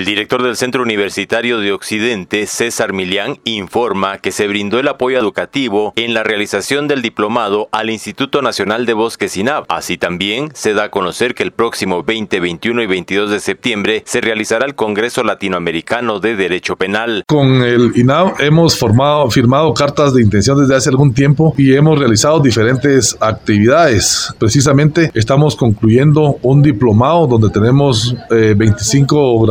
El director del Centro Universitario de Occidente, César Millán, informa que se brindó el apoyo educativo en la realización del diplomado al Instituto Nacional de Bosques INAV. Así también se da a conocer que el próximo 20, 21 y 22 de septiembre se realizará el Congreso Latinoamericano de Derecho Penal. Con el INAV hemos formado, firmado cartas de intención desde hace algún tiempo y hemos realizado diferentes actividades. Precisamente estamos concluyendo un diplomado donde tenemos 25 eh,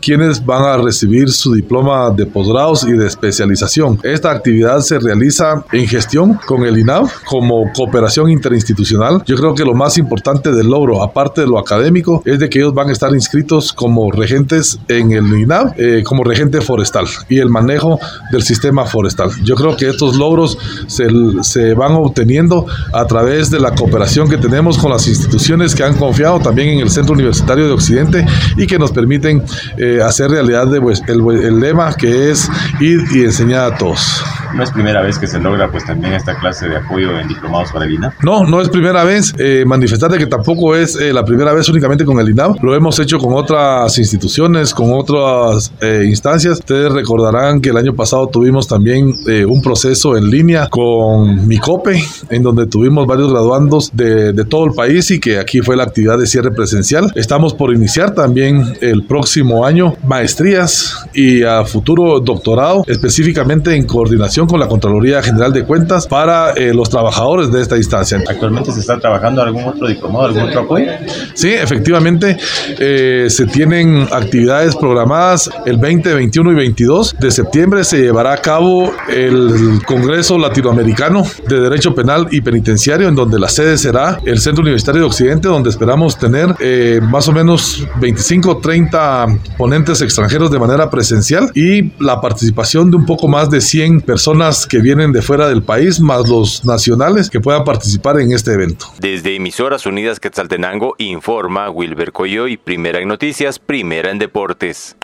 quienes van a recibir su diploma de posgrados y de especialización. Esta actividad se realiza en gestión con el INAV como cooperación interinstitucional. Yo creo que lo más importante del logro, aparte de lo académico, es de que ellos van a estar inscritos como regentes en el INAV, eh, como regente forestal y el manejo del sistema forestal. Yo creo que estos logros se van obteniendo a través de la cooperación que tenemos con las instituciones que han confiado también en el Centro Universitario de Occidente y que nos permiten eh, hacer realidad de, pues, el, el, lema que es ir y enseñar a todos. ¿No es primera vez que se logra pues también esta clase de apoyo en diplomados para el INAV? No, no es primera vez. Eh, manifestar que tampoco es eh, la primera vez únicamente con el INAV. Lo hemos hecho con otras instituciones, con otras eh, instancias. Ustedes recordarán que el año pasado tuvimos también un proceso en línea con Micope, en donde tuvimos varios graduandos de, de todo el país y que aquí fue la actividad de cierre presencial. Estamos por iniciar también el próximo año maestrías y a futuro doctorado, específicamente en coordinación con la Contraloría General de Cuentas para eh, los trabajadores de esta instancia. ¿Actualmente se está trabajando algún otro diplomado, algún otro apoyo? Sí, efectivamente, eh, se tienen actividades programadas el 20, 21 y 22 de septiembre. Se llevará a cabo el Congreso Latinoamericano de Derecho Penal y Penitenciario, en donde la sede será el Centro Universitario de Occidente, donde esperamos tener eh, más o menos 25, 30 ponentes extranjeros de manera presencial y la participación de un poco más de 100 personas que vienen de fuera del país, más los nacionales que puedan participar en este evento. Desde Emisoras Unidas Quetzaltenango informa Wilber Coyoy, primera en noticias, primera en deportes.